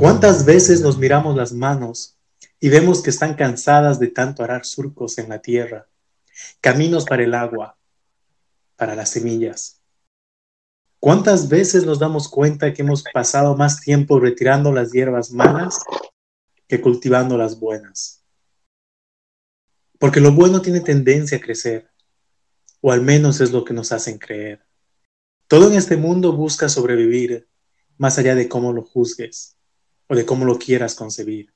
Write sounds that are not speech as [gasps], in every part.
¿Cuántas veces nos miramos las manos y vemos que están cansadas de tanto arar surcos en la tierra, caminos para el agua, para las semillas? ¿Cuántas veces nos damos cuenta que hemos pasado más tiempo retirando las hierbas malas que cultivando las buenas? Porque lo bueno tiene tendencia a crecer, o al menos es lo que nos hacen creer. Todo en este mundo busca sobrevivir, más allá de cómo lo juzgues o de cómo lo quieras concebir,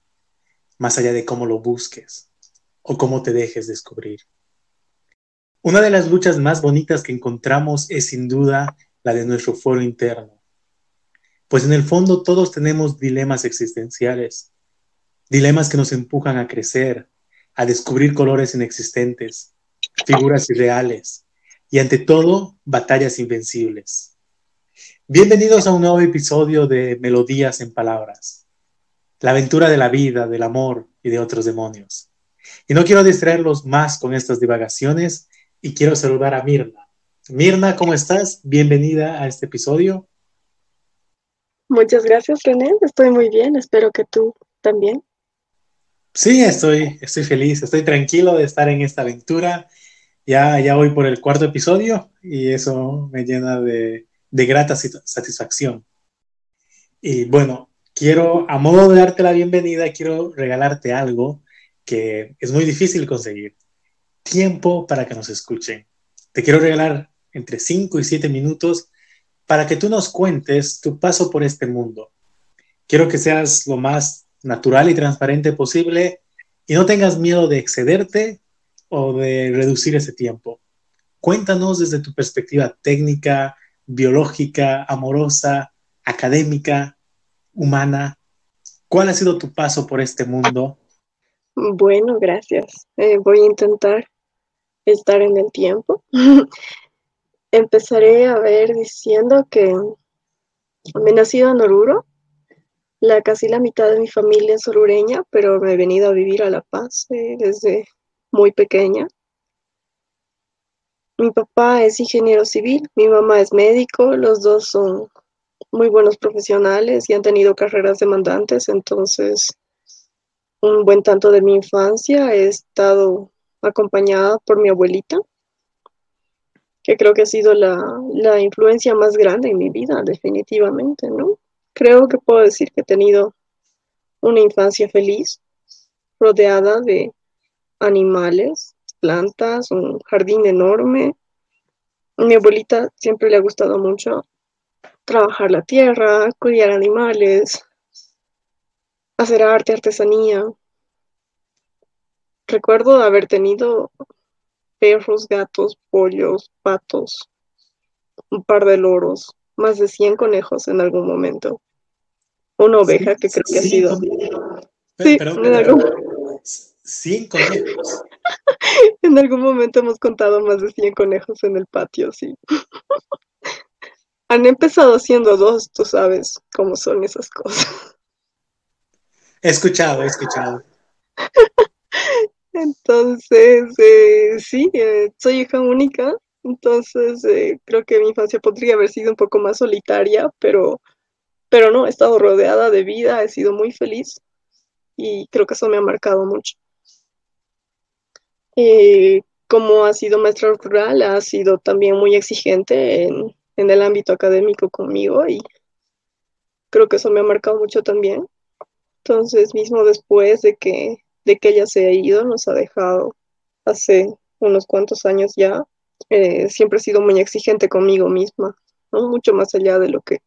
más allá de cómo lo busques o cómo te dejes descubrir. Una de las luchas más bonitas que encontramos es sin duda la de nuestro foro interno, pues en el fondo todos tenemos dilemas existenciales, dilemas que nos empujan a crecer, a descubrir colores inexistentes, figuras irreales y ante todo batallas invencibles. Bienvenidos a un nuevo episodio de Melodías en Palabras la aventura de la vida, del amor y de otros demonios. Y no quiero distraerlos más con estas divagaciones y quiero saludar a Mirna. Mirna, ¿cómo estás? Bienvenida a este episodio. Muchas gracias, René. Estoy muy bien. Espero que tú también. Sí, estoy, estoy feliz, estoy tranquilo de estar en esta aventura. Ya, ya voy por el cuarto episodio y eso me llena de, de grata satisfacción. Y bueno, quiero, a modo de darte la bienvenida, quiero regalarte algo que es muy difícil conseguir. Tiempo para que nos escuchen. Te quiero regalar entre 5 y 7 minutos para que tú nos cuentes tu paso por este mundo. Quiero que seas lo más natural y transparente posible y no tengas miedo de excederte o de reducir ese tiempo. Cuéntanos desde tu perspectiva técnica, biológica, amorosa, académica, humana. ¿Cuál ha sido tu paso por este mundo? Bueno, gracias. Eh, voy a intentar estar en el tiempo. [laughs] Empezaré a ver diciendo que me he nacido en Oruro. La, casi la mitad de mi familia es orureña, pero me he venido a vivir a La Paz eh, desde muy pequeña. Mi papá es ingeniero civil, mi mamá es médico, los dos son muy buenos profesionales y han tenido carreras demandantes, entonces un buen tanto de mi infancia he estado acompañada por mi abuelita, que creo que ha sido la, la influencia más grande en mi vida, definitivamente, ¿no? Creo que puedo decir que he tenido una infancia feliz, rodeada de animales, plantas, un jardín enorme. A mi abuelita siempre le ha gustado mucho trabajar la tierra, cuidar animales, hacer arte, artesanía. Recuerdo haber tenido perros, gatos, pollos, patos, un par de loros, más de 100 conejos en algún momento. Una oveja que creo que ha sido. sí, en algún... 100 conejos. [laughs] en algún momento hemos contado más de 100 conejos en el patio, sí. Han empezado siendo dos, tú sabes cómo son esas cosas. He escuchado, he escuchado. Entonces, eh, sí, eh, soy hija única, entonces eh, creo que mi infancia podría haber sido un poco más solitaria, pero, pero no, he estado rodeada de vida, he sido muy feliz y creo que eso me ha marcado mucho. como ha sido maestra rural, ha sido también muy exigente en, en el ámbito académico conmigo y creo que eso me ha marcado mucho también. Entonces, mismo después de que, de que ella se ha ido, nos ha dejado hace unos cuantos años ya, eh, siempre he sido muy exigente conmigo misma, mucho más allá de lo que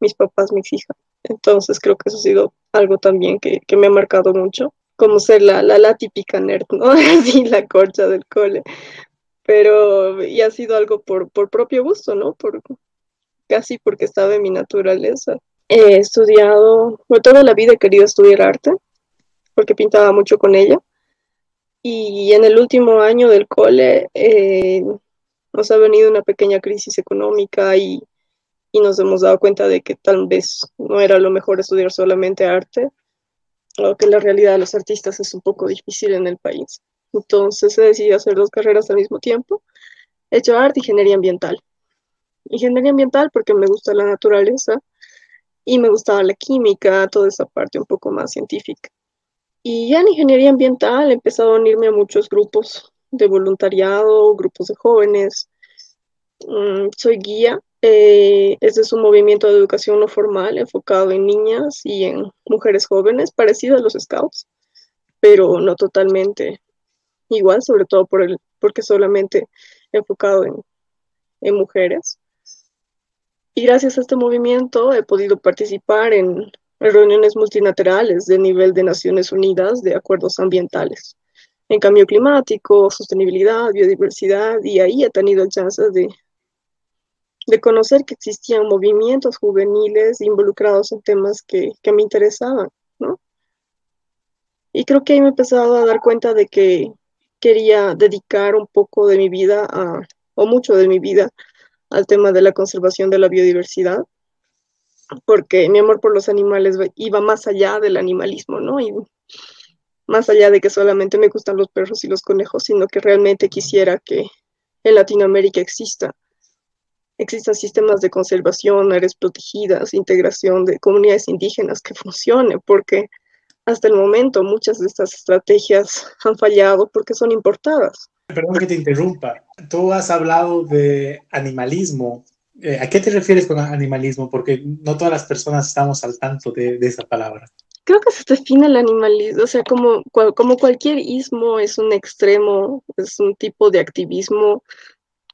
mis papás me exijan. Entonces, creo que eso ha sido algo también que, me ha marcado mucho, como ser la, la, la típica nerd, ¿no? [laughs] La corcha del cole pero y ha sido algo por, por propio gusto, ¿no? Por, casi porque estaba en mi naturaleza. He estudiado, toda la vida he querido estudiar arte, porque pintaba mucho con ella. Y en el último año del cole eh, nos ha venido una pequeña crisis económica y, y nos hemos dado cuenta de que tal vez no era lo mejor estudiar solamente arte, o que la realidad de los artistas es un poco difícil en el país. Entonces he decidido hacer dos carreras al mismo tiempo. He hecho arte y ingeniería ambiental. Ingeniería ambiental porque me gusta la naturaleza y me gustaba la química, toda esa parte un poco más científica. Y ya en ingeniería ambiental he empezado a unirme a muchos grupos de voluntariado, grupos de jóvenes. Mm, soy guía. Este es un movimiento de educación no formal enfocado en niñas y en mujeres jóvenes, parecido a los scouts, pero no totalmente igual, sobre todo por el, porque solamente enfocado en, en mujeres. Y gracias a este movimiento he podido participar en reuniones multilaterales de nivel de Naciones Unidas de acuerdos ambientales en cambio climático, sostenibilidad, biodiversidad, y ahí he tenido el chance de, de conocer que existían movimientos juveniles involucrados en temas que, que me interesaban, ¿no? Y creo que ahí me he empezado a dar cuenta de que quería dedicar un poco de mi vida, a, o mucho de mi vida, al tema de la conservación de la biodiversidad, porque mi amor por los animales iba más allá del animalismo, ¿no? Y más allá de que solamente me gustan los perros y los conejos, sino que realmente quisiera que en Latinoamérica exista, existan sistemas de conservación, áreas protegidas, integración de comunidades indígenas que funcione, porque hasta el momento muchas de estas estrategias han fallado porque son importadas. Perdón que te interrumpa. Tú has hablado de animalismo. Eh, ¿A qué te refieres con animalismo? Porque no todas las personas estamos al tanto de, de esa palabra creo que se define el animalismo, o sea, como, como cualquier ismo es un extremo, es un tipo de activismo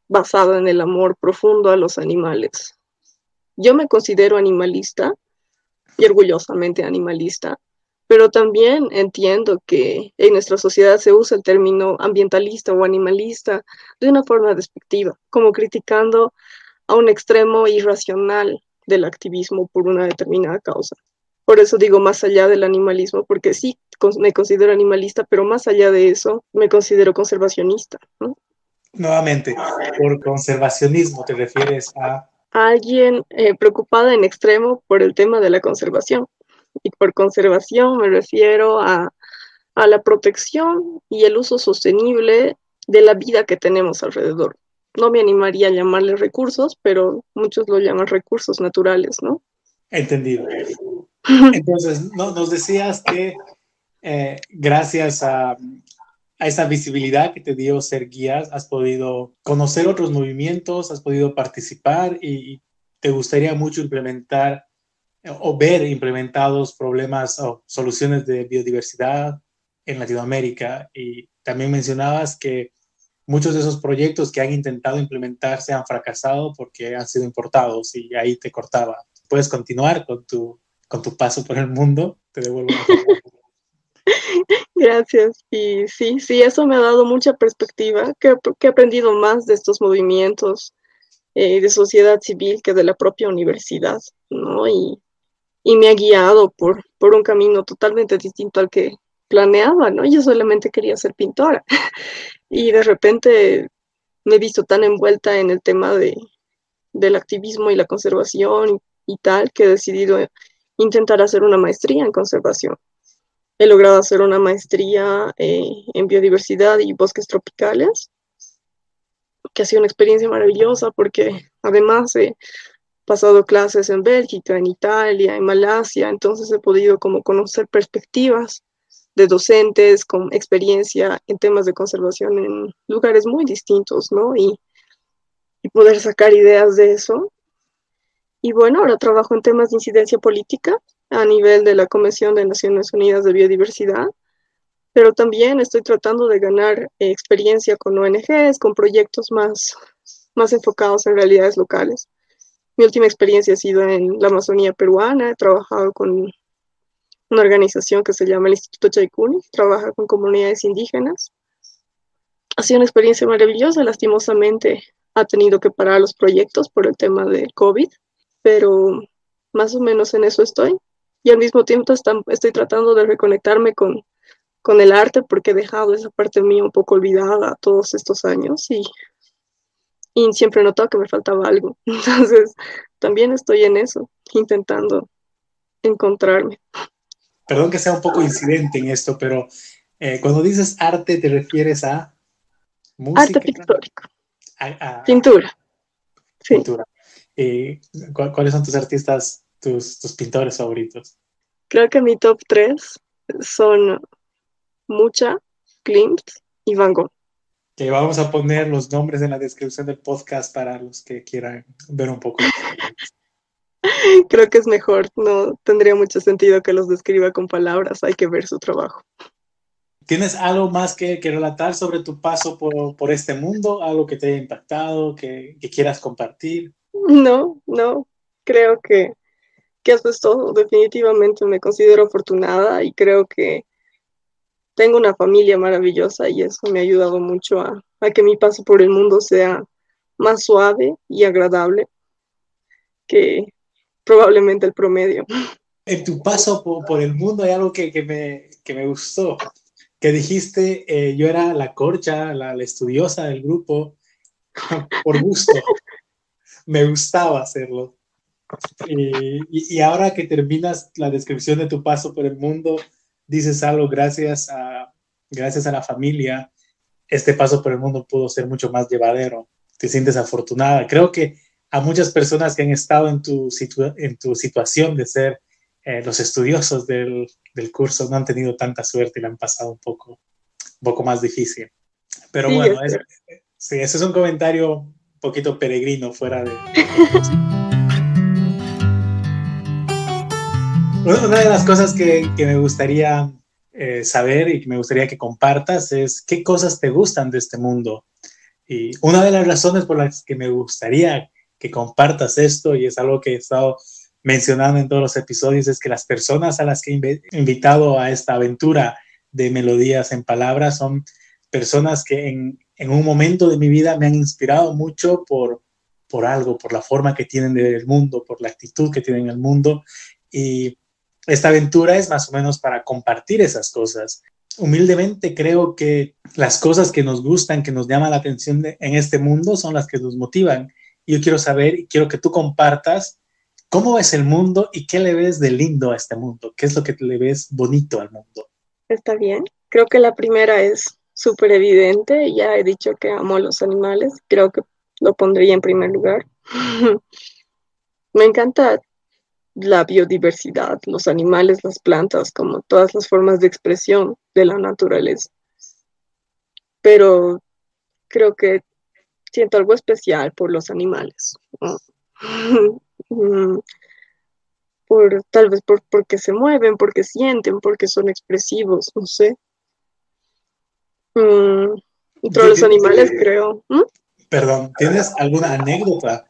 basado en el amor profundo a los animales. Yo me considero animalista y orgullosamente animalista, pero también entiendo que en nuestra sociedad se usa el término ambientalista o animalista de una forma despectiva, como criticando a un extremo irracional del activismo por una determinada causa. Por eso digo más allá del animalismo, porque sí me considero animalista, pero más allá de eso me considero conservacionista. Nuevamente, por conservacionismo te refieres a... Alguien eh, preocupada en extremo por el tema de la conservación. Y [laughs] por conservación me refiero a, a la protección y el uso sostenible de la vida que tenemos alrededor. No me animaría a llamarle recursos, pero muchos lo llaman recursos naturales, ¿no? Entendido. [laughs] Entonces, no, nos decías que eh, gracias a, esa visibilidad que te dio ser guías, has podido conocer otros movimientos, has podido participar y, te gustaría mucho implementar o ver implementados problemas o soluciones de biodiversidad en Latinoamérica. Y también mencionabas que muchos de esos proyectos que han intentado implementarse han fracasado porque han sido importados y ahí te cortaba. Puedes continuar con tu con tu paso por el mundo. Te devuelvo. [laughs] Gracias. Y sí, sí, eso me ha dado mucha perspectiva, que, he aprendido más de estos movimientos eh, de sociedad civil que de la propia universidad, ¿no? Y, y me ha guiado por, por un camino totalmente distinto al que planeaba, ¿no? Yo solamente quería ser pintora [laughs] y de repente me he visto tan envuelta en el tema de, del activismo y la conservación y, tal que he decidido intentar hacer una maestría en conservación. He logrado hacer una maestría eh, en biodiversidad y bosques tropicales, que ha sido una experiencia maravillosa porque además he pasado clases en Bélgica, en Italia, en Malasia, entonces he podido como conocer perspectivas de docentes con experiencia en temas de conservación en lugares muy distintos, ¿no? Y, y poder sacar ideas de eso y bueno, ahora trabajo en temas de incidencia política a nivel de la Convención de Naciones Unidas de Biodiversidad, pero también estoy tratando de ganar experiencia con ONGs, con proyectos más, más enfocados en realidades locales. Mi última experiencia ha sido en la Amazonía peruana, he trabajado con una organización que se llama el Instituto Chaikuni, trabaja con comunidades indígenas. Ha sido una experiencia maravillosa, lastimosamente ha tenido que parar los proyectos por el tema de COVID, pero más o menos en eso estoy. Y al mismo tiempo estoy tratando de reconectarme con, con el arte porque he dejado esa parte mía un poco olvidada todos estos años y, y siempre he notado que me faltaba algo. [laughs] Entonces, también estoy en eso, intentando encontrarme. Perdón que sea un poco incidente en esto, pero eh, cuando dices arte, ¿te refieres a música? Arte pictórico. Pintura. Pintura. Eh, ¿Cuáles son tus artistas tus, tus pintores favoritos? Creo que mi top 3 son Mucha, Klimt y Van Gogh. Que vamos a poner los nombres en la descripción del podcast para los que quieran ver un poco. [laughs] Creo que es mejor, no tendría mucho sentido que los describa con palabras, hay que ver su trabajo. ¿Tienes algo más que, relatar sobre tu paso por, este mundo? ¿Algo que te haya impactado, que, quieras compartir? No, no, creo que, que eso es todo. Definitivamente me considero afortunada y creo que tengo una familia maravillosa y eso me ha ayudado mucho a, que mi paso por el mundo sea más suave y agradable que probablemente el promedio. En tu paso por, el mundo hay algo que, que, me, que me gustó, que dijiste, eh, yo era la corcha, la, estudiosa del grupo, [laughs] por gusto. me gustaba hacerlo. Y, ahora que terminas la descripción de tu paso por el mundo, dices algo gracias a, gracias a la familia, este paso por el mundo pudo ser mucho más llevadero. Te sientes afortunada. Creo que a muchas personas que han estado en tu, en tu situación de ser eh, los estudiosos del, del, curso no han tenido tanta suerte y la han pasado un poco, un poco más difícil. Pero bueno, sí, ese es un comentario un poquito peregrino fuera de... [laughs] Una de las cosas que, me gustaría eh, saber y que me gustaría que compartas es qué cosas te gustan de este mundo. Y una de las razones por las que me gustaría que compartas esto y es algo que he estado mencionando en todos los episodios, es que las personas a las que he invitado a esta aventura de melodías en palabras son personas que en, en un momento de mi vida me han inspirado mucho por, por algo, por la forma que tienen del mundo, por la actitud que tienen en el mundo. Y esta aventura es más o menos para compartir esas cosas. Humildemente creo que las cosas que nos gustan, que nos llaman la atención en este mundo son las que nos motivan yo quiero saber y quiero que tú compartas cómo ves el mundo y qué le ves de lindo a este mundo, qué es lo que le ves bonito al mundo. Está bien. Creo que la primera es súper evidente. Ya he dicho que amo a los animales. Creo que lo pondría en primer lugar. [laughs] Me encanta la biodiversidad, los animales, las plantas, como todas las formas de expresión de la naturaleza. Pero creo que siento algo especial por los animales. [laughs] Mm, por, tal vez por, porque se mueven, porque sienten, porque son expresivos, no sé. Mm, todos los animales, creo. ¿Mm? Perdón, ¿tienes alguna anécdota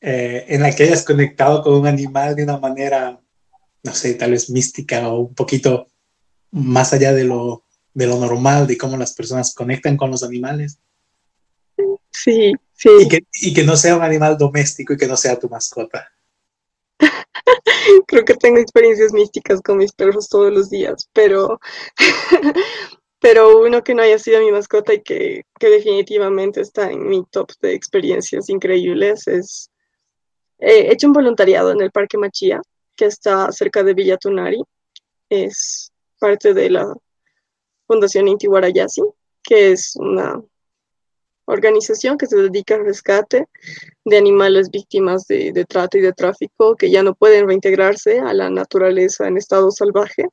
eh, en la que hayas conectado con un animal de una manera, no sé, tal vez mística o un poquito más allá de lo, de lo normal, de cómo las personas conectan con los animales? Sí, sí. Y que, no sea un animal doméstico y que no sea tu mascota. [laughs] Creo que tengo experiencias místicas con mis perros todos los días, pero, [laughs] pero uno que no haya sido mi mascota y que, definitivamente está en mi top de experiencias increíbles es, he hecho un voluntariado en el Parque Machía, que está cerca de Villa Tunari. Es parte de la Fundación Intihuarayasi, que es una organización que se dedica al rescate de animales víctimas de, trata y de tráfico que ya no pueden reintegrarse a la naturaleza en estado salvaje.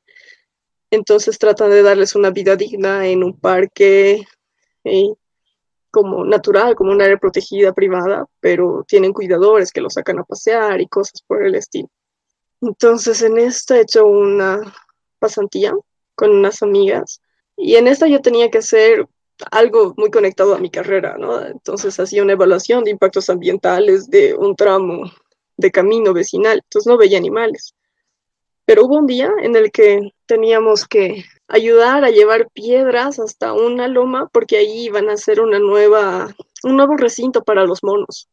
Entonces tratan de darles una vida digna en un parque eh, como natural, como un área protegida privada, pero tienen cuidadores que los sacan a pasear y cosas por el estilo. Entonces en esta he hecho una pasantía con unas amigas y en esta yo tenía que hacer algo muy conectado a mi carrera, ¿no? Entonces hacía una evaluación de impactos ambientales de un tramo de camino vecinal, entonces no veía animales. Pero hubo un día en el que teníamos que ayudar a llevar piedras hasta una loma porque ahí iban a hacer una nueva, un nuevo recinto para los monos.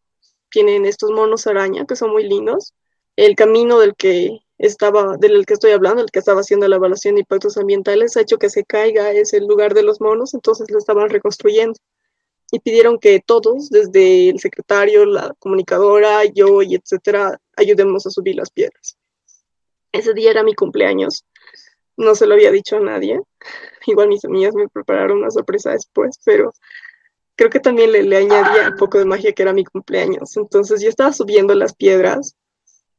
Tienen estos monos araña que son muy lindos. El camino del que estaba, del que estoy hablando, el que estaba haciendo la evaluación de impactos ambientales, ha hecho que se caiga ese lugar de los monos, entonces lo estaban reconstruyendo. Y pidieron que todos, desde el secretario, la comunicadora, yo y etcétera, ayudemos a subir las piedras. Ese día era mi cumpleaños, no se lo había dicho a nadie. [laughs] Igual mis amigas me prepararon una sorpresa después, pero creo que también le, le añadía un poco de magia que era mi cumpleaños. Entonces yo estaba subiendo las piedras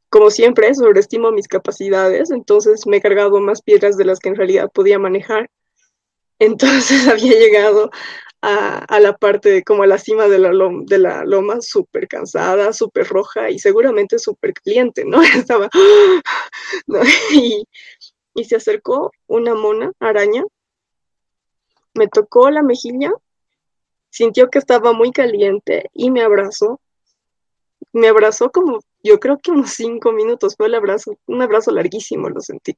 como siempre, sobreestimo mis capacidades, entonces me he cargado más piedras de las que en realidad podía manejar. [laughs] Entonces [laughs] había llegado a, la parte, como a la cima de la, loma, de la loma, súper cansada, súper roja y seguramente súper caliente, ¿no? Estaba, [gasps] y se acercó una mona araña, me tocó la mejilla, sintió que estaba muy caliente y me abrazó. Me abrazó como, yo creo que unos cinco minutos, fue el abrazo, un abrazo larguísimo, lo sentí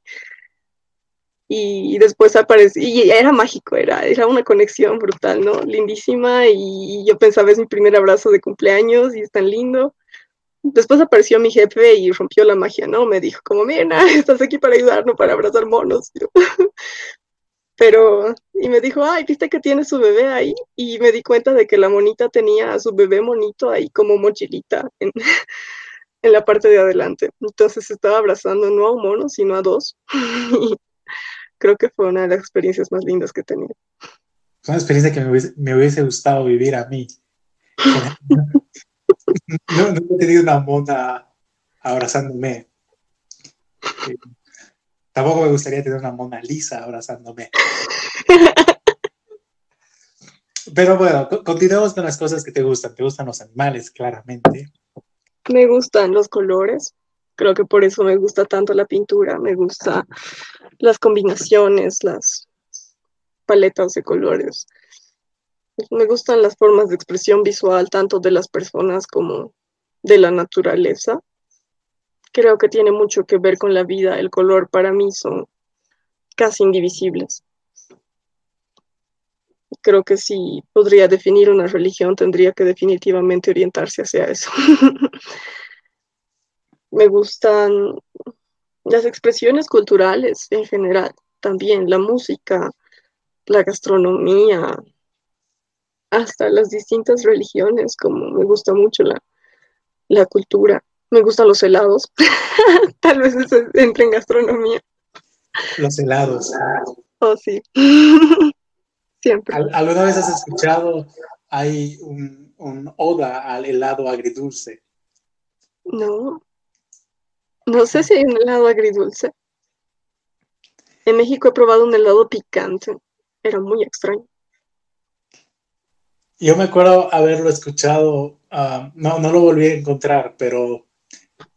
y después apareció, y era mágico, era, era una conexión brutal, ¿no? Lindísima, y yo pensaba, es mi primer abrazo de cumpleaños, y es tan lindo. Después apareció mi jefe y rompió la magia, ¿no? Me dijo, como, mira, [laughs] estás aquí para ayudar, no para abrazar monos. [laughs] Pero, y me dijo, ay, viste que tiene su bebé ahí, y me di cuenta de que la monita tenía a su bebé monito ahí como mochilita en, [laughs] en la parte de adelante. Entonces estaba abrazando no a un mono, sino a dos. creo que fue una de las experiencias más lindas que he tenido. Es una experiencia que me hubiese, gustado vivir a mí. No, he tenido una mona abrazándome. Eh, tampoco me gustaría tener una mona lisa abrazándome. Pero bueno, continuemos con las cosas que te gustan. Te gustan los animales, claramente. Me gustan los colores. Creo que por eso me gusta tanto la pintura. Me gusta las combinaciones, las paletas de colores. Me gustan las formas de expresión visual tanto de las personas como de la naturaleza. Creo que tiene mucho que ver con la vida. El color para mí son casi indivisibles. Creo que si podría definir una religión, tendría que definitivamente orientarse hacia eso. [laughs] Me gustan las expresiones culturales en general, también la música, la gastronomía, hasta las distintas religiones, como me gusta mucho la, la cultura. Me gustan los helados, [laughs] tal vez eso entre en gastronomía. Los helados. Oh, sí. [laughs] Siempre. ¿Alguna vez has escuchado, hay un, un oda al helado agridulce? No. No sé si hay un helado agridulce. En México he probado un helado picante. Era muy extraño. Yo me acuerdo haberlo escuchado, ah, no, no lo volví a encontrar, pero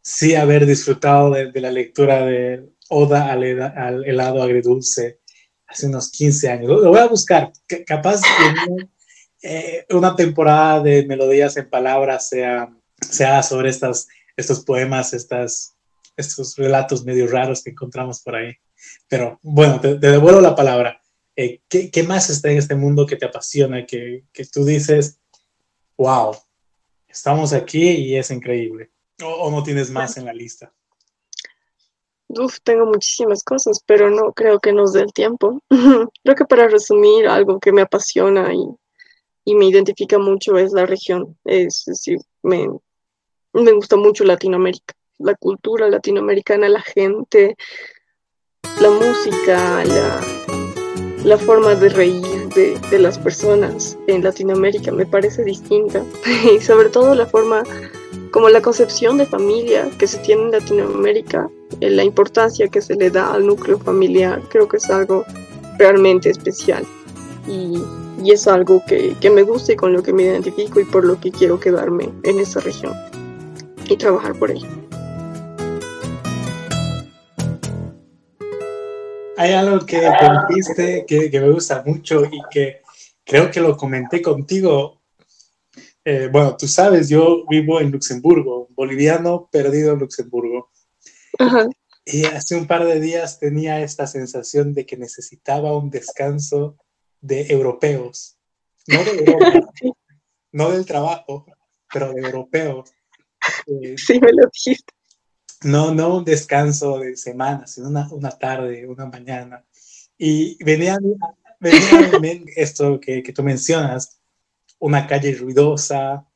sí haber disfrutado de, la lectura de Oda al, helado agridulce hace unos 15 años. Lo, voy a buscar. capaz que eh, una temporada de melodías en palabras sea, sea sobre estas, estos poemas, estas estos relatos medio raros que encontramos por ahí. Pero bueno, te, devuelvo la palabra. Eh, ¿qué, más está en este mundo que te apasiona, que, que tú dices, wow, estamos aquí y es increíble? ¿O, no tienes más en la lista? Uf, tengo muchísimas cosas, pero no creo que nos dé el tiempo. [laughs] creo que para resumir, algo que me apasiona y, y me identifica mucho es la región. Es decir, me, me gusta mucho Latinoamérica la cultura latinoamericana, la gente, la música, la, forma de reír de, de, las personas en Latinoamérica me parece distinta [laughs] y sobre todo la forma como la concepción de familia que se tiene en Latinoamérica, eh, la importancia que se le da al núcleo familiar, creo que es algo realmente especial y, y es algo que, que me gusta y con lo que me identifico y por lo que quiero quedarme en esa región y trabajar por ello. Hay algo que dijiste que, que, me gusta mucho y que creo que lo comenté contigo. Eh, bueno, tú sabes, yo vivo en Luxemburgo, boliviano perdido en Luxemburgo. Y hace un par de días tenía esta sensación de que necesitaba un descanso de europeos, no de Europa, [laughs] no del trabajo, pero de europeos. Eh, sí, me lo dijiste. No, no un descanso de semana, sino una, tarde, una mañana. Y venía, venía esto que, que tú mencionas, una calle ruidosa,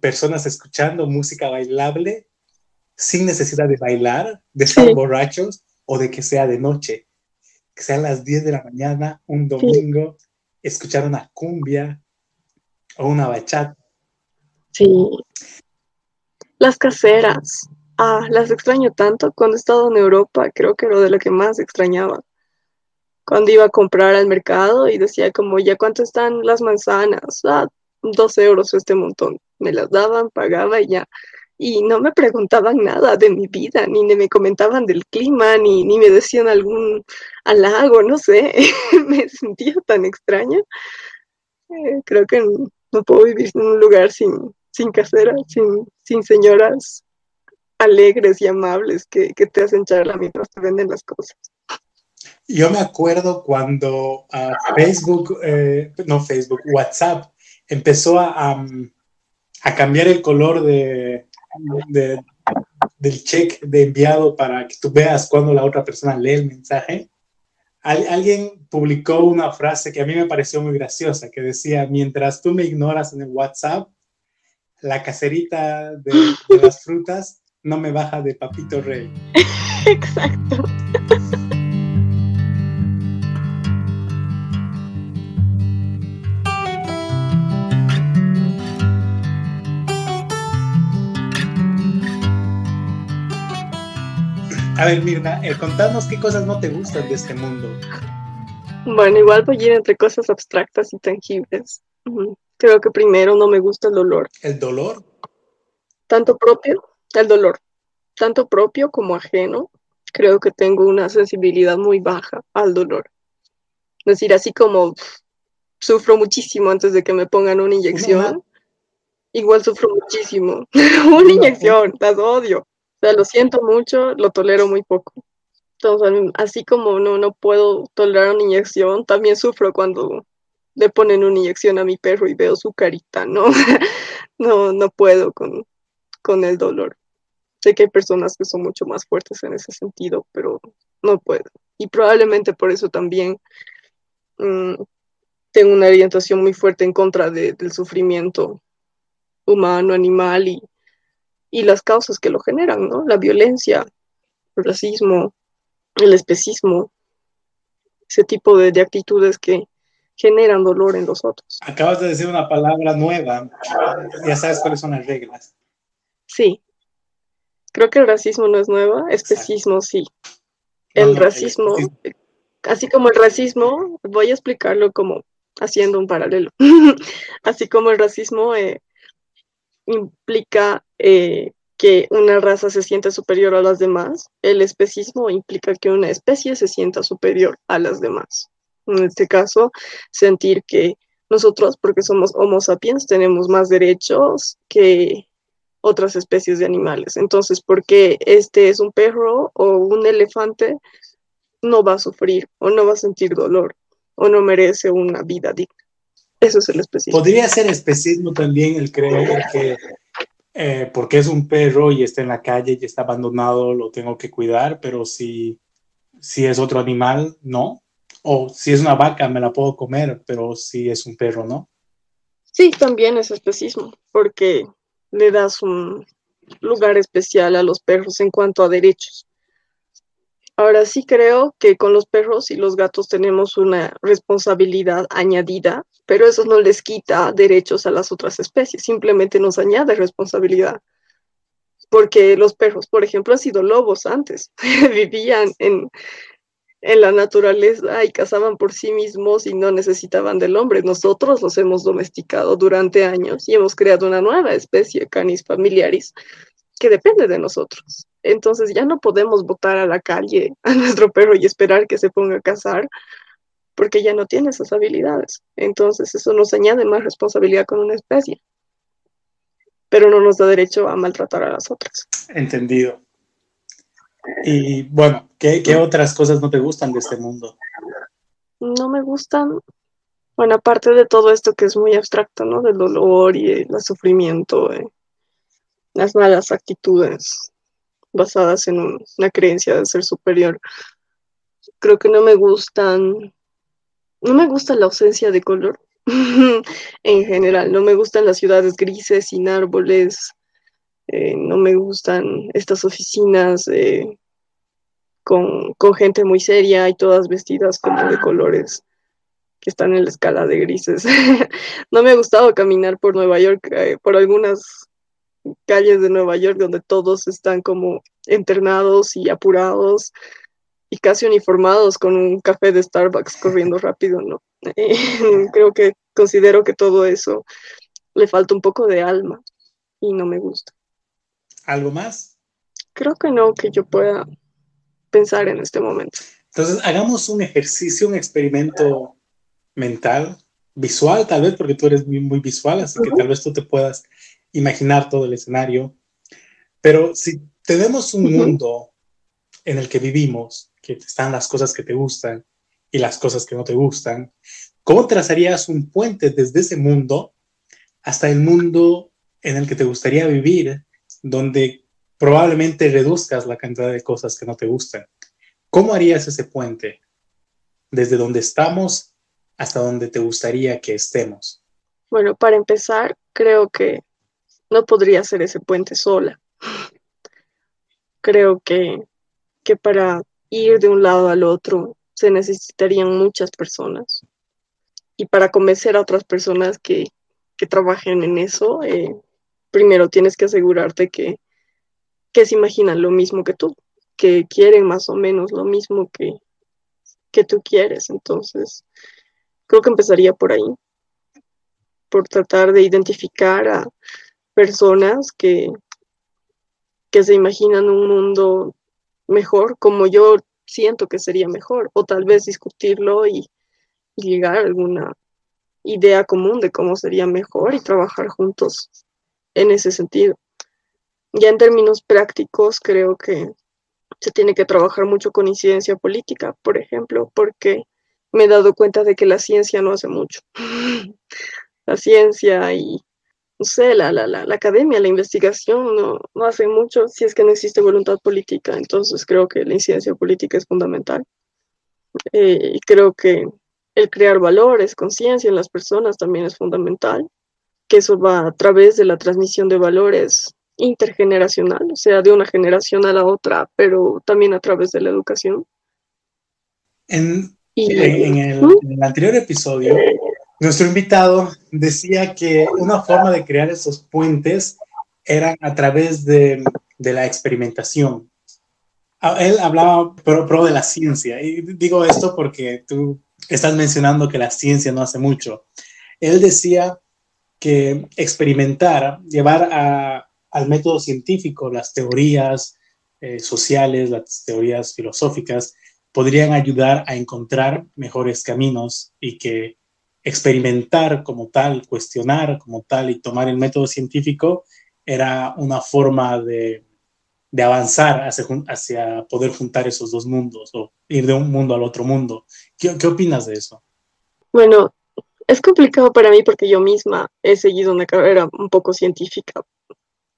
personas escuchando música bailable sin necesidad de bailar, de estar borrachos o de que sea de noche. Que sean las 10 de la mañana, un domingo, escuchar una cumbia o una bachata. Sí. Las caseras ah, las extraño tanto. Cuando he estado en Europa, creo que era de lo que más extrañaba. Cuando iba a comprar al mercado y decía como, ¿ya cuánto están las manzanas? Ah, dos euros este montón. Me las daban, pagaba y ya. Y no me preguntaban nada de mi vida, ni me comentaban del clima, ni, ni me decían algún halago, no sé. [laughs] me sentía tan extraña. Eh, creo que no puedo vivir en un lugar sin, sin caseras, sin, sin señoras alegres y amables que, que te hacen charla mientras te venden las cosas. Yo me acuerdo cuando uh, Facebook, eh, no Facebook, WhatsApp empezó a, a, cambiar el color de, de, del check de enviado para que tú veas cuando la otra persona lee el mensaje. alguien publicó una frase que a mí me pareció muy graciosa, que decía, mientras tú me ignoras en el WhatsApp, la caserita de, de las frutas no me baja de papito rey. [laughs] Exacto. A ver, Mirna, eh, contanos qué cosas no te gustan de este mundo. Bueno, igual voy a ir entre cosas abstractas y tangibles. Creo que primero no me gusta el dolor. ¿El dolor? Tanto propio, el dolor, tanto propio como ajeno. Creo que tengo una sensibilidad muy baja al dolor. Es decir, así como sufro muchísimo antes de que me pongan una inyección, igual sufro muchísimo. [laughs] una inyección, las odio. O sea, lo siento mucho, lo tolero muy poco. Entonces, así como no, no puedo tolerar una inyección, también sufro cuando le ponen una inyección a mi perro y veo su carita, ¿no? [laughs] no, no puedo con, con el dolor. Sé que hay personas que son mucho más fuertes en ese sentido, pero no puedo. Y probablemente por eso también mm, tengo una orientación muy fuerte en contra del sufrimiento humano, animal y, y las causas que lo generan, ¿no? La violencia, el racismo, el especismo, ese tipo de, de, actitudes que generan dolor en los otros. Acabas de decir una palabra nueva, ya sabes cuáles son las reglas. Sí, creo que el racismo no es nuevo, especismo sí. El racismo, así como el racismo, voy a explicarlo como haciendo un paralelo, [laughs] así como el racismo eh, implica eh, que una raza se sienta superior a las demás, el especismo implica que una especie se sienta superior a las demás. En este caso, sentir que nosotros, porque somos Homo sapiens, tenemos más derechos que otras especies de animales. Entonces, porque este es un perro o un elefante, no va a sufrir o no va a sentir dolor o no merece una vida digna. Eso es el especismo. Podría ser especismo también el creer que eh, porque es un perro y está en la calle y está abandonado, lo tengo que cuidar, pero si, si es otro animal, no. O si es una vaca, me la puedo comer, pero si es un perro, no. Sí, también es especismo, porque le das un lugar especial a los perros en cuanto a derechos. Ahora sí creo que con los perros y los gatos tenemos una responsabilidad añadida, pero eso no les quita derechos a las otras especies, simplemente nos añade responsabilidad. Porque los perros, por ejemplo, han sido lobos antes, [laughs] vivían en, en la naturaleza y cazaban por sí mismos y no necesitaban del hombre. Nosotros los hemos domesticado durante años y hemos creado una nueva especie, Canis familiaris, que depende de nosotros. Entonces ya no podemos botar a la calle [laughs] a nuestro perro y esperar que se ponga a cazar porque ya no tiene esas habilidades. Entonces eso nos añade más responsabilidad con una especie, pero no nos da derecho a maltratar a las otras. Entendido. Y bueno, ¿qué, otras cosas no te gustan de este mundo? No me gustan, bueno, aparte de todo esto que es muy abstracto, ¿no? Del dolor y el sufrimiento, eh, las malas actitudes, basadas en una creencia de ser superior. Creo que no me gustan, no me gusta la ausencia de color [laughs] en general, no me gustan las ciudades grises sin árboles, eh, no me gustan estas oficinas eh, con, con, gente muy seria y todas vestidas como de colores que están en la escala de grises. [laughs] no me ha gustado caminar por Nueva York eh, por algunas calles de Nueva York donde todos están como internados y apurados y casi uniformados con un café de Starbucks corriendo [laughs] rápido, ¿no? creo que considero que todo eso le falta un poco de alma y no me gusta. ¿Algo más? Creo que no, que yo pueda pensar en este momento. Entonces, hagamos un ejercicio, un experimento mental, visual tal vez, porque tú eres muy, visual, así que tal vez tú te puedas imaginar todo el escenario. Pero si tenemos un mundo en el que vivimos, que están las cosas que te gustan y las cosas que no te gustan, ¿cómo trazarías un puente desde ese mundo hasta el mundo en el que te gustaría vivir, donde probablemente reduzcas la cantidad de cosas que no te gustan? ¿Cómo harías ese puente desde donde estamos hasta donde te gustaría que estemos? Bueno, para empezar, creo que no podría hacer ese puente sola. Creo que, que para ir de un lado al otro se necesitarían muchas personas. Y para convencer a otras personas que, que trabajen en eso, eh, primero tienes que asegurarte que, que se imaginan lo mismo que tú, que quieren más o menos lo mismo que, que tú quieres. Entonces, creo que empezaría por ahí, por tratar de identificar a, personas que, que se imaginan un mundo mejor, como yo siento que sería mejor, o tal vez discutirlo y, llegar a alguna idea común de cómo sería mejor y trabajar juntos en ese sentido. Ya en términos prácticos, creo que se tiene que trabajar mucho con incidencia política, por ejemplo, porque me he dado cuenta de que la ciencia no hace mucho. [laughs] la ciencia y no sé, la, la, la, academia, la investigación no, no, hace mucho si es que no existe voluntad política. Entonces creo que la incidencia política es fundamental. Eh, y creo que el crear valores, conciencia en las personas también es fundamental, que eso va a través de la transmisión de valores intergeneracional, o sea, de una generación a la otra, pero también a través de la educación. En, en, el, en el anterior episodio nuestro invitado decía que una forma de crear esos puentes era a través de, de la experimentación. Él hablaba pro, de la ciencia, y digo esto porque tú estás mencionando que la ciencia no hace mucho. Él decía que experimentar, llevar a, al método científico las teorías eh, sociales, las teorías filosóficas, podrían ayudar a encontrar mejores caminos y que experimentar como tal, cuestionar como tal y tomar el método científico era una forma de, avanzar hacia, poder juntar esos dos mundos o ir de un mundo al otro mundo. ¿Qué, ¿Qué, opinas de eso? Bueno, es complicado para mí porque yo misma he seguido una carrera un poco científica,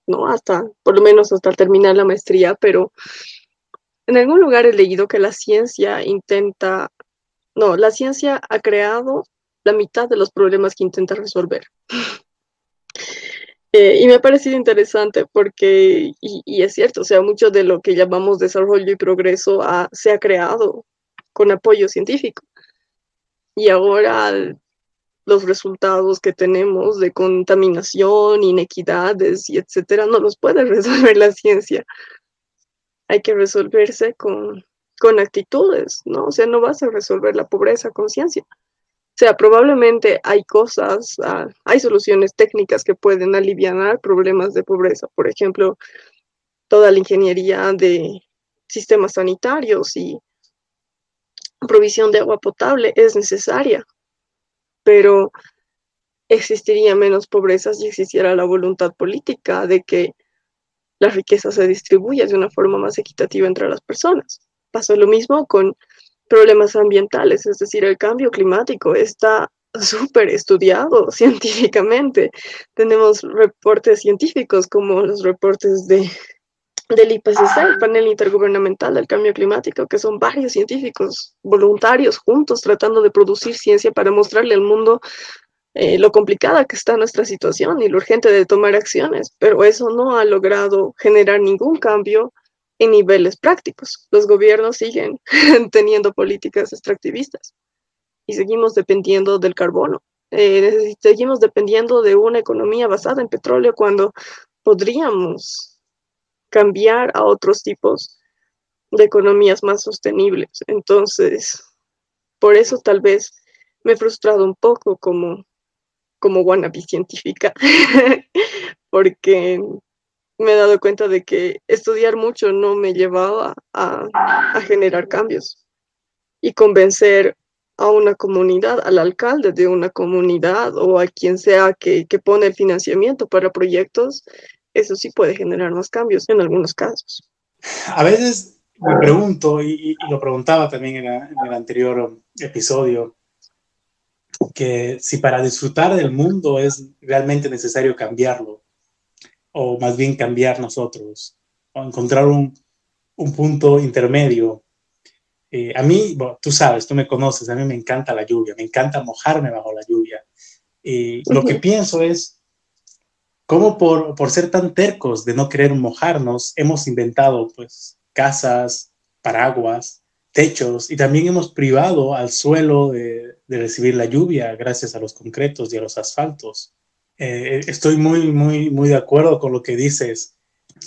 ¿no? Hasta, por lo menos hasta terminar la maestría, pero en algún lugar he leído que la ciencia intenta, no, la ciencia ha creado la mitad de los problemas que intenta resolver. [laughs] Eh, y me ha parecido interesante porque, y, es cierto, o sea, mucho de lo que llamamos desarrollo y progreso se ha creado con apoyo científico. Y ahora los resultados que tenemos de contaminación, inequidades y etcétera, no los puede [laughs] resolver la ciencia. Hay que resolverse con, con actitudes, ¿no? O sea, no vas a resolver la pobreza con ciencia. O sea, probablemente hay cosas, ah, hay soluciones técnicas que pueden aliviar problemas de pobreza. Por ejemplo, toda la ingeniería de sistemas sanitarios y provisión de agua potable es necesaria, pero existiría menos pobreza si existiera la voluntad política de que la riqueza se distribuya de una forma más equitativa entre las personas. Pasó lo mismo con problemas ambientales, es decir, el cambio climático está [laughs] súper estudiado [laughs] científicamente. Tenemos reportes científicos como los reportes de, del IPCC, el panel intergubernamental del cambio climático, que son varios científicos voluntarios juntos tratando de producir ciencia para mostrarle al mundo eh, lo complicada que está nuestra situación y lo urgente de tomar acciones, pero eso no ha logrado generar ningún cambio en niveles prácticos. Los gobiernos siguen [laughs] teniendo políticas extractivistas y seguimos dependiendo del carbono. Eh, seguimos dependiendo de una economía basada en petróleo cuando podríamos cambiar a otros tipos de economías más sostenibles. Entonces, por eso tal vez me he frustrado un poco como, como wannabe científica, [laughs] porque me he dado cuenta de que estudiar mucho no me llevaba a, generar cambios y convencer a una comunidad, al alcalde de una comunidad o a quien sea que, que, pone el financiamiento para proyectos, eso sí puede generar más cambios en algunos casos. A veces me pregunto, y, y lo preguntaba también en, la, en, el anterior episodio, que si para disfrutar del mundo es realmente necesario cambiarlo, o más bien cambiar nosotros, o encontrar un, un punto intermedio. Eh, a mí, bueno, tú sabes, tú me conoces, a mí me encanta la lluvia, me encanta mojarme bajo la lluvia. Y uh -huh. lo que pienso es, ¿cómo por, por ser tan tercos de no querer mojarnos, hemos inventado pues casas, paraguas, techos y también hemos privado al suelo de, de recibir la lluvia gracias a los concretos y a los asfaltos? Eh, estoy muy, muy, muy de acuerdo con lo que dices.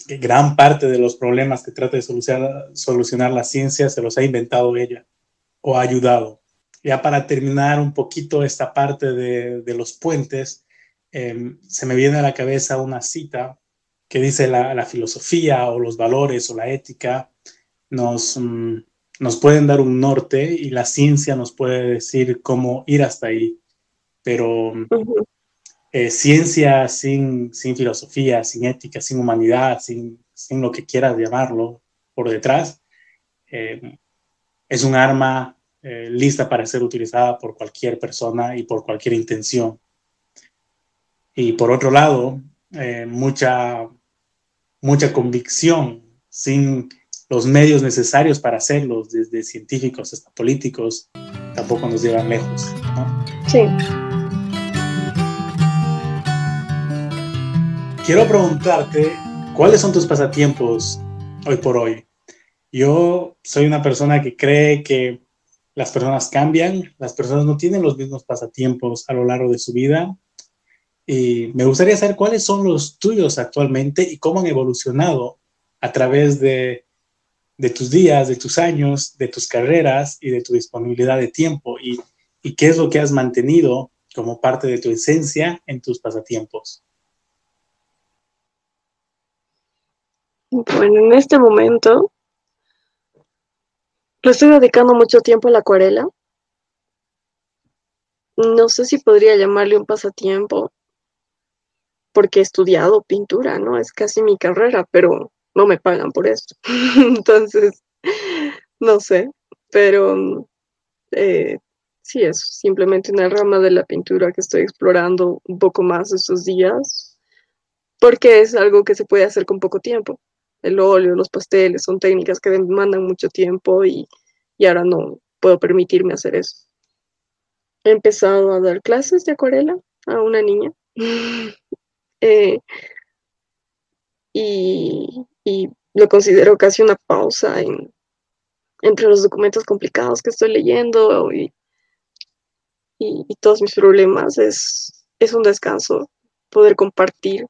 Que gran parte de los problemas que trata de solucionar, solucionar la ciencia se los ha inventado ella o ha ayudado. Ya para terminar un poquito esta parte de, de los puentes, eh, se me viene a la cabeza una cita que dice la, la, filosofía o los valores o la ética nos, mm, nos pueden dar un norte y la ciencia nos puede decir cómo ir hasta ahí. Pero uh -huh eh, ciencia sin, sin, filosofía, sin ética, sin humanidad, sin, sin, lo que quieras llamarlo por detrás, eh, es un arma eh, lista para ser utilizada por cualquier persona y por cualquier intención. Y por otro lado, eh, mucha, mucha convicción sin los medios necesarios para hacerlos, desde científicos hasta políticos, tampoco nos llevan lejos. ¿no? Sí. quiero preguntarte, ¿cuáles son tus pasatiempos hoy por hoy? Yo soy una persona que cree que las personas cambian, las personas no tienen los mismos pasatiempos a lo largo de su vida. Y me gustaría saber cuáles son los tuyos actualmente y cómo han evolucionado a través de, de tus días, de tus años, de tus carreras y de tu disponibilidad de tiempo. Y, qué es lo que has mantenido como parte de tu esencia en tus pasatiempos. Bueno, en este momento le estoy dedicando mucho tiempo a la acuarela. No sé si podría llamarle un pasatiempo, porque he estudiado pintura, ¿no? Es casi mi carrera, pero no me pagan por eso. [laughs] Entonces, no sé, pero eh, sí es simplemente una rama de la pintura que estoy explorando un poco más estos días, porque es algo que se puede hacer con poco tiempo el óleo, los pasteles, son técnicas que demandan mucho tiempo y, y, ahora no puedo permitirme hacer eso. He empezado a dar clases de acuarela a una niña [laughs] eh, y, lo considero casi una pausa en, entre los documentos complicados que estoy leyendo y, y todos mis problemas. Es, es un descanso poder compartir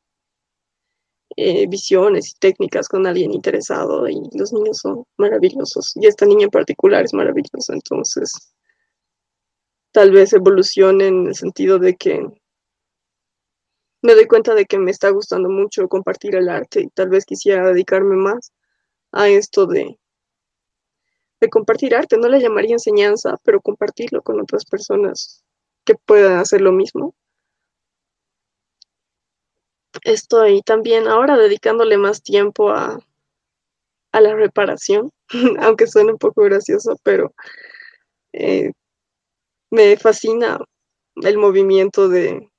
eh, visiones y técnicas con alguien interesado y los niños son maravillosos y esta niña en particular es maravillosa, entonces tal vez evolucione en el sentido de que me doy cuenta de que me está gustando mucho compartir el arte y tal vez quisiera dedicarme más a esto de, de compartir arte, no le llamaría enseñanza, pero compartirlo con otras personas que puedan hacer lo mismo. Estoy también ahora dedicándole más tiempo a, a la reparación, [laughs] aunque suene un poco gracioso, pero eh, me fascina el movimiento de,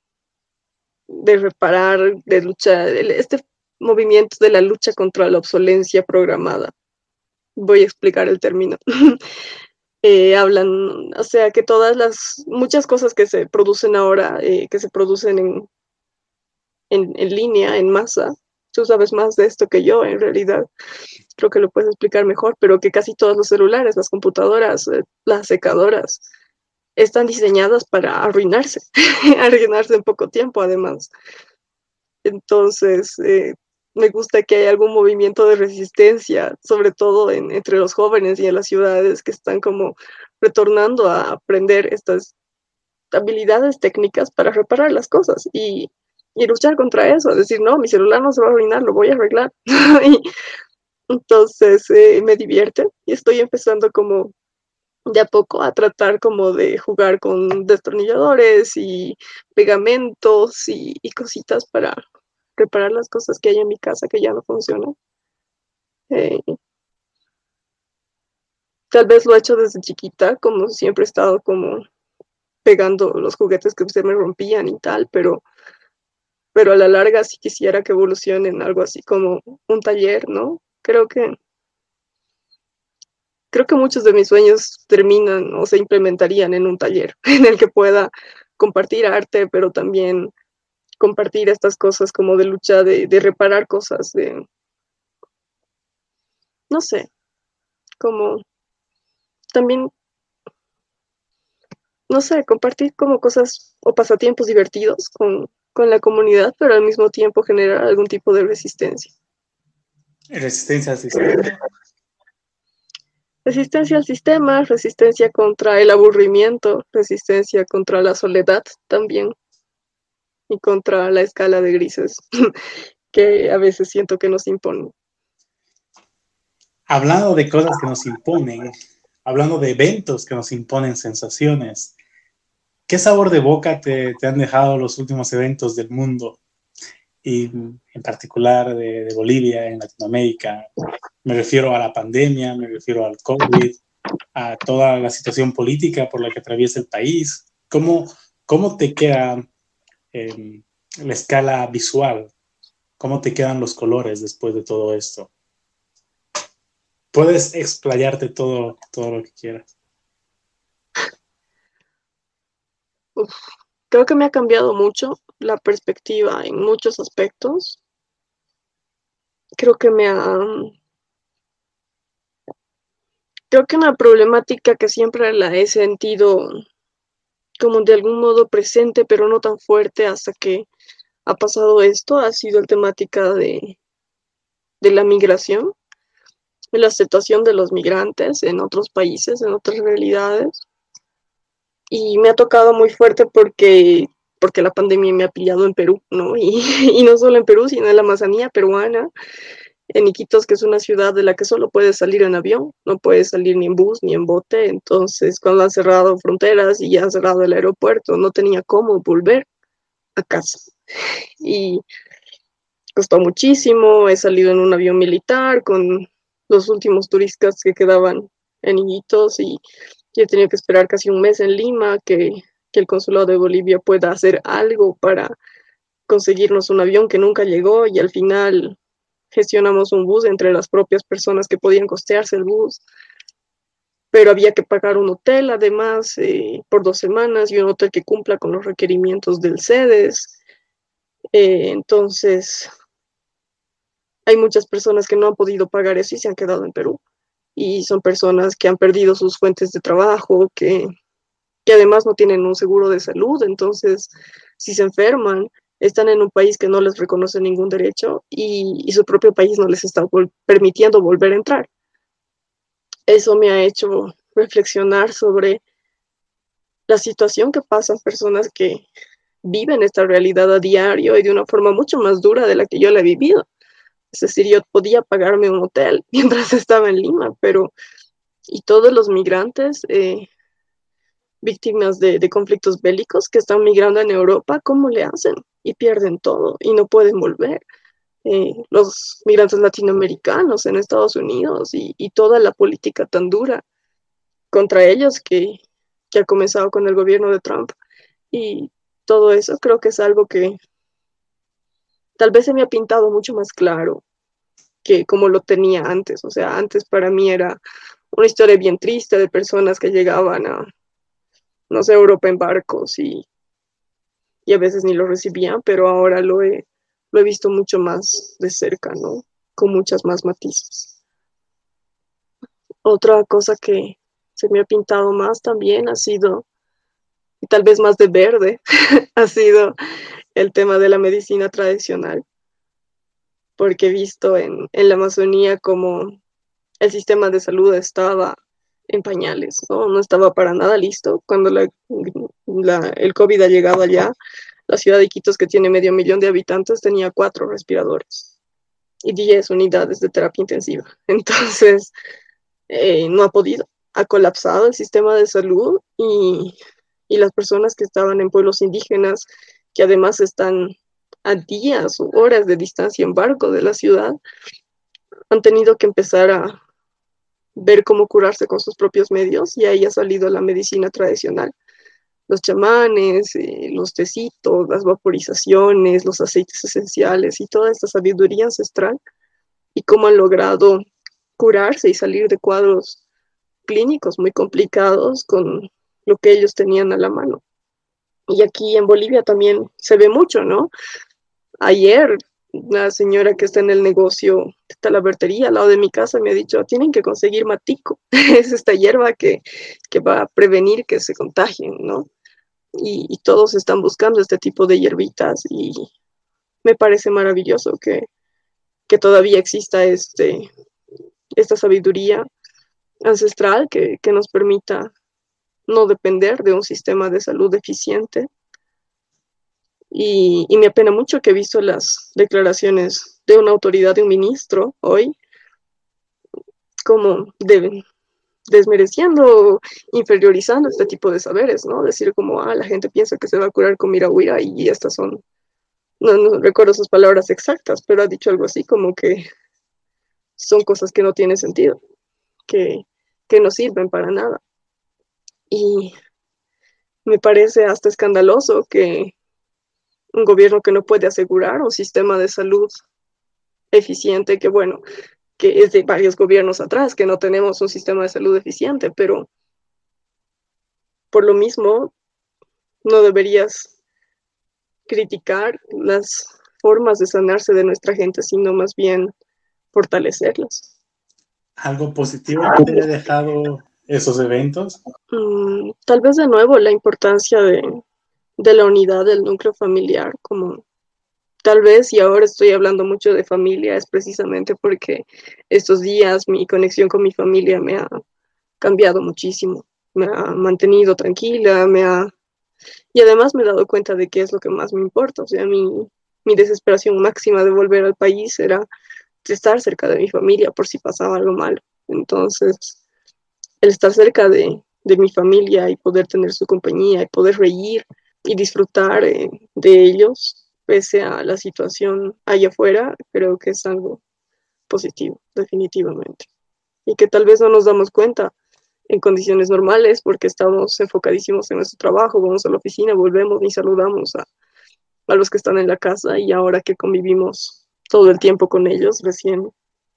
de reparar, de lucha, este movimiento de la lucha contra la obsolencia programada. Voy a explicar el término. [laughs] eh, hablan, o sea, que todas las, muchas cosas que se producen ahora, eh, que se producen en, en, en, línea, en masa. Tú sabes más de esto que yo, en realidad. Creo que lo puedes explicar mejor, pero que casi todos los celulares, las computadoras, eh, las secadoras, están diseñadas para arruinarse, [laughs] arruinarse en poco tiempo, además. Entonces, eh, me gusta que haya algún movimiento de resistencia, sobre todo entre los jóvenes y en las ciudades que están como retornando a aprender estas habilidades técnicas para reparar las cosas y, luchar contra eso, decir, no, mi celular no se va a arruinar, lo voy a arreglar. [laughs] entonces eh, me divierte y estoy empezando como de a poco a tratar como de jugar con destornilladores y pegamentos y, cositas para reparar las cosas que hay en mi casa que ya no funcionan. Eh, tal vez lo he hecho desde chiquita, como siempre he estado como pegando los juguetes que se me rompían y tal, pero, pero a la larga sí quisiera que evolucione en algo así como un taller, ¿no? Creo que creo que muchos de mis sueños terminan o se implementarían en un taller [laughs] en el que pueda compartir arte, pero también compartir estas cosas como de lucha, de, reparar cosas, de, no sé, como también, no sé, compartir como cosas o pasatiempos divertidos con, con la comunidad, pero al mismo tiempo generar algún tipo de resistencia. Resistencia al sistema. Resistencia al sistema, resistencia contra el aburrimiento, resistencia contra la soledad también y contra la escala de grises [laughs] que a veces siento que nos imponen. Hablando de cosas que nos imponen, hablando de eventos que nos imponen sensaciones, ¿qué sabor de boca te, han dejado los últimos eventos del mundo? Y en particular de, Bolivia, en Latinoamérica. Me refiero a la pandemia, me refiero al COVID, a toda la situación política por la que atraviesa el país. ¿Cómo, cómo te queda eh, la escala visual? ¿Cómo te quedan los colores después de todo esto? Puedes explayarte todo, todo lo que quieras. creo que me ha cambiado mucho la perspectiva en muchos aspectos. Creo que me ha... Creo que una problemática que siempre la he sentido como de algún modo presente, pero no tan fuerte hasta que ha pasado esto, ha sido la temática de, de la migración la aceptación de los migrantes en otros países, en otras realidades. Y me ha tocado muy fuerte porque, porque la pandemia me ha pillado en Perú, ¿no? [laughs] Y, no solo en Perú, sino en la Amazonía peruana, en Iquitos, que es una ciudad de la que solo puedes salir en avión, no puedes salir ni en bus ni en bote. Entonces, cuando han cerrado fronteras y ya han cerrado el aeropuerto, no tenía cómo volver a casa. Y costó muchísimo, he salido en un avión militar con los últimos turistas que quedaban en Iquitos y, he tenido que esperar casi un mes en Lima que, que el consulado de Bolivia pueda hacer algo para conseguirnos un avión que nunca llegó y al final gestionamos un bus entre las propias personas que podían costearse el bus, pero había que pagar un hotel además eh, por dos semanas y un hotel que cumpla con los requerimientos del CEDES. Eh, entonces, hay muchas personas que no han podido pagar eso y se han quedado en Perú. Y son personas que han perdido sus fuentes de trabajo, que, que además no tienen un seguro de salud. Entonces, si se enferman, están en un país que no les reconoce ningún derecho y, su propio país no les está permitiendo volver a entrar. Eso me ha hecho reflexionar sobre la situación que pasan personas que viven esta realidad a diario y de una forma mucho más dura de la que yo la he vivido. Es decir, yo podía pagarme un hotel [laughs] mientras estaba en Lima, pero y todos los migrantes eh, víctimas de, conflictos bélicos que están migrando en Europa, ¿cómo le hacen? Y pierden todo y no pueden volver. Eh, los migrantes latinoamericanos en Estados Unidos y, toda la política tan dura contra ellos que, que ha comenzado con el gobierno de Trump. Y todo eso creo que es algo que tal vez se me ha pintado mucho más claro que como lo tenía antes. O sea, antes para mí era una historia bien triste de personas que llegaban a, no sé, Europa en barcos y, y a veces ni lo recibían, pero ahora lo he, lo he visto mucho más de cerca, ¿no? Con muchas más matices. Otra cosa que se me ha pintado más también ha sido, y tal vez más de verde, [laughs] ha sido el tema de la medicina tradicional, porque he visto en, en la Amazonía como el sistema de salud estaba en pañales, ¿no? No estaba para nada listo. Cuando la, el COVID ha llegado allá, la ciudad de Iquitos, que tiene medio millón de habitantes, tenía cuatro respiradores y 10 unidades de terapia intensiva. [laughs] Entonces, eh, no ha podido. Ha colapsado el sistema de salud y, y las personas que estaban en pueblos indígenas, que además están a días o horas de distancia en barco de la ciudad, han tenido que empezar a, ver cómo curarse con sus propios medios y ahí ha salido la medicina tradicional. Los chamanes, eh, los tecitos, las vaporizaciones, los aceites esenciales y toda esta sabiduría ancestral y cómo han logrado curarse y salir de cuadros clínicos muy complicados con lo que ellos tenían a la mano. Y aquí en Bolivia también se ve mucho, ¿no? Ayer una señora que está en el negocio de talabertería al lado de mi casa me ha dicho, tienen que conseguir matico, [laughs] es esta hierba que, va a prevenir que se contagien, ¿no? Y, todos están buscando este tipo de hierbitas y me parece maravilloso que, todavía exista este, esta sabiduría ancestral que, que nos permita no depender de un sistema de salud eficiente y, me apena mucho que he visto las declaraciones de una autoridad, de un ministro hoy, como deben desmereciendo, inferiorizando este tipo de saberes, ¿no? Decir como, ah, la gente piensa que se va a curar con mirahuira y estas son, no, no, recuerdo sus palabras exactas, pero ha dicho algo así como que son cosas que no tienen sentido, que, que no sirven para nada. Y me parece hasta escandaloso que un gobierno que no puede asegurar un sistema de salud eficiente, que bueno, que es de varios gobiernos atrás, que no tenemos un sistema de salud eficiente, pero por lo mismo no deberías criticar las formas de sanarse de nuestra gente, sino más bien fortalecerlas. ¿Algo positivo que te haya dejado esos eventos? Mm, tal vez de nuevo la importancia de, de la unidad del núcleo familiar, como tal vez, y ahora estoy hablando mucho de familia, es precisamente porque estos días mi conexión con mi familia me ha cambiado muchísimo, me ha mantenido tranquila, me ha... Y además me he dado cuenta de qué es lo que más me importa, o sea, mi, mi desesperación máxima de volver al país era estar cerca de mi familia por si pasaba algo malo. Entonces, el estar cerca de, de mi familia y poder tener su compañía y poder reír, y disfrutar eh, de ellos pese a la situación allá afuera, creo que es algo positivo, definitivamente. Y que tal vez no nos damos cuenta en condiciones normales porque estamos enfocadísimos en nuestro trabajo, vamos a la oficina, volvemos y saludamos a, a los que están en la casa y ahora que convivimos todo el tiempo con ellos, recién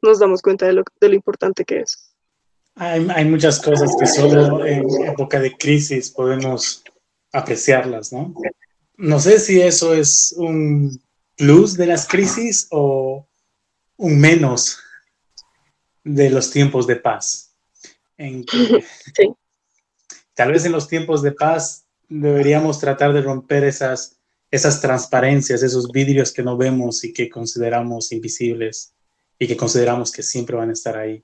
nos damos cuenta de lo, de lo importante que es. Hay, hay muchas cosas que solo en época de crisis podemos apreciarlas, ¿no? No sé si eso es un plus de las crisis o un menos de los tiempos de paz. sí. Tal vez en los tiempos de paz deberíamos tratar de romper esas, esas transparencias, esos vidrios que no vemos y que consideramos invisibles y que consideramos que siempre van a estar ahí.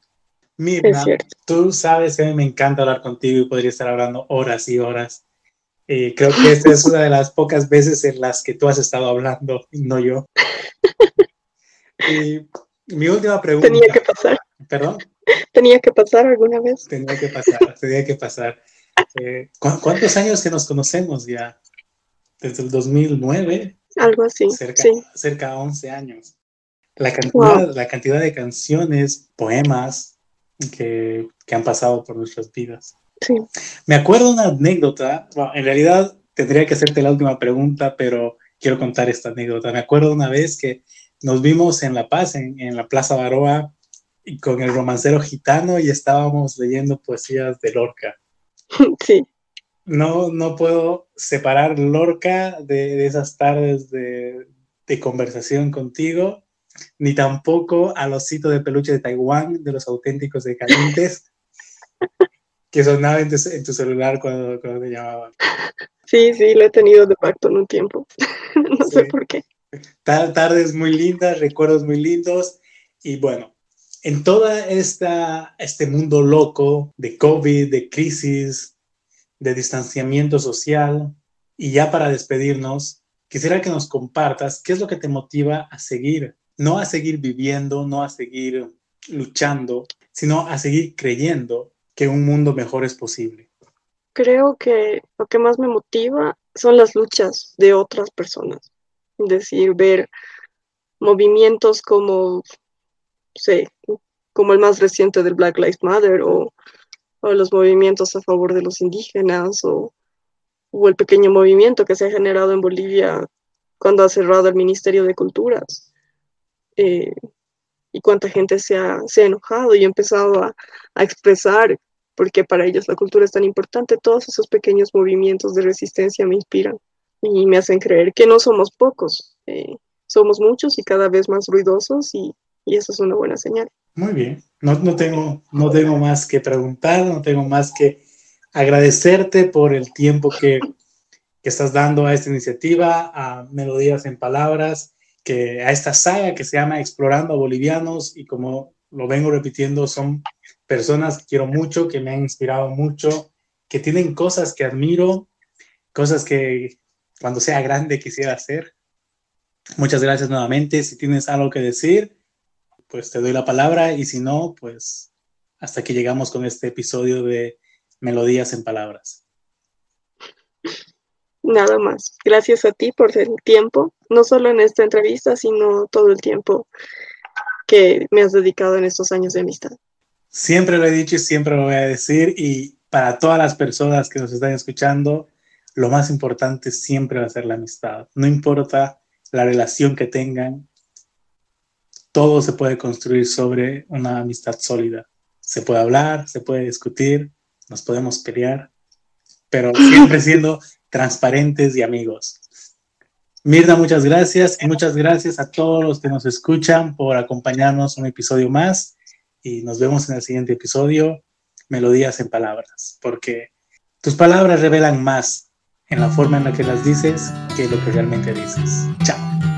Mira, tú sabes que a mí me encanta hablar contigo y podría estar hablando horas y horas eh, creo que esta es una de las pocas veces en las que tú has estado hablando, no yo. [laughs] Y mi última pregunta. Tenía que pasar. ¿Perdón? Tenía que pasar alguna vez. Tenía que pasar, tenía que pasar. Eh, ¿Cuántos años que nos conocemos ya? Desde el 2009. Algo así. Cerca, sí. cerca de 11 años. La cantidad, la cantidad de canciones, poemas que, que han pasado por nuestras vidas. Me acuerdo una anécdota, en realidad tendría que hacerte la última pregunta, pero quiero contar esta anécdota. Me acuerdo una vez que nos vimos en La Paz, en, en la Plaza Baroa, con el romancero gitano y estábamos leyendo poesías de Lorca. [laughs] Sí. No, no puedo separar Lorca de, de esas tardes de, de, conversación contigo, ni tampoco al osito de peluche de Taiwán, de los auténticos decadentes. [laughs] que sonaba en tu, celular cuando, cuando te llamaban. Sí, sí, lo he tenido de pacto en un tiempo. [laughs] no sé por qué. Tardes muy lindas, recuerdos muy lindos. Y bueno, en esta este mundo loco de COVID, de crisis, de distanciamiento social, y ya para despedirnos, quisiera que nos compartas qué es lo que te motiva a seguir, no a seguir viviendo, no a seguir luchando, sino a seguir creyendo que un mundo mejor es posible. Creo que lo que más me motiva son las luchas de otras personas. Es decir, ver movimientos como, sé, como el más reciente del Black Lives Matter o, los movimientos a favor de los indígenas o, el pequeño movimiento que se ha generado en Bolivia cuando ha cerrado el Ministerio de Culturas. Eh, y cuánta gente se ha, se ha enojado y empezado a, a expresar porque para ellos la cultura es tan importante. Todos esos pequeños movimientos de resistencia me inspiran y me hacen creer que no somos pocos, eh, somos muchos y cada vez más ruidosos y, y, eso es una buena señal. Muy bien, no, no, tengo, no tengo más que preguntar, no tengo más que agradecerte por el tiempo que, que estás dando a esta iniciativa, a Melodías en Palabras, que a esta saga que se llama Explorando Bolivianos y como lo vengo repitiendo, son personas que quiero mucho, que me han inspirado mucho, que tienen cosas que admiro, cosas que cuando sea grande quisiera hacer. Muchas gracias nuevamente. Si tienes algo que decir, pues te doy la palabra y si no, pues hasta que llegamos con este episodio de Melodías en Palabras. Nada más. Gracias a ti por el tiempo, no solo en esta entrevista, sino todo el tiempo que me has dedicado en estos años de amistad. Siempre lo he dicho y siempre lo voy a decir y para todas las personas que nos están escuchando, lo más importante siempre va a ser la amistad. No importa la relación que tengan, todo se puede construir sobre una amistad sólida. Se puede hablar, se puede discutir, nos podemos pelear, pero [laughs] siempre siendo transparentes y amigos. Mirna, muchas gracias y muchas gracias a todos los que nos escuchan por acompañarnos un episodio más y nos vemos en el siguiente episodio, Melodías en Palabras, porque tus palabras revelan más en la forma en la que las dices que lo que realmente dices. Chao.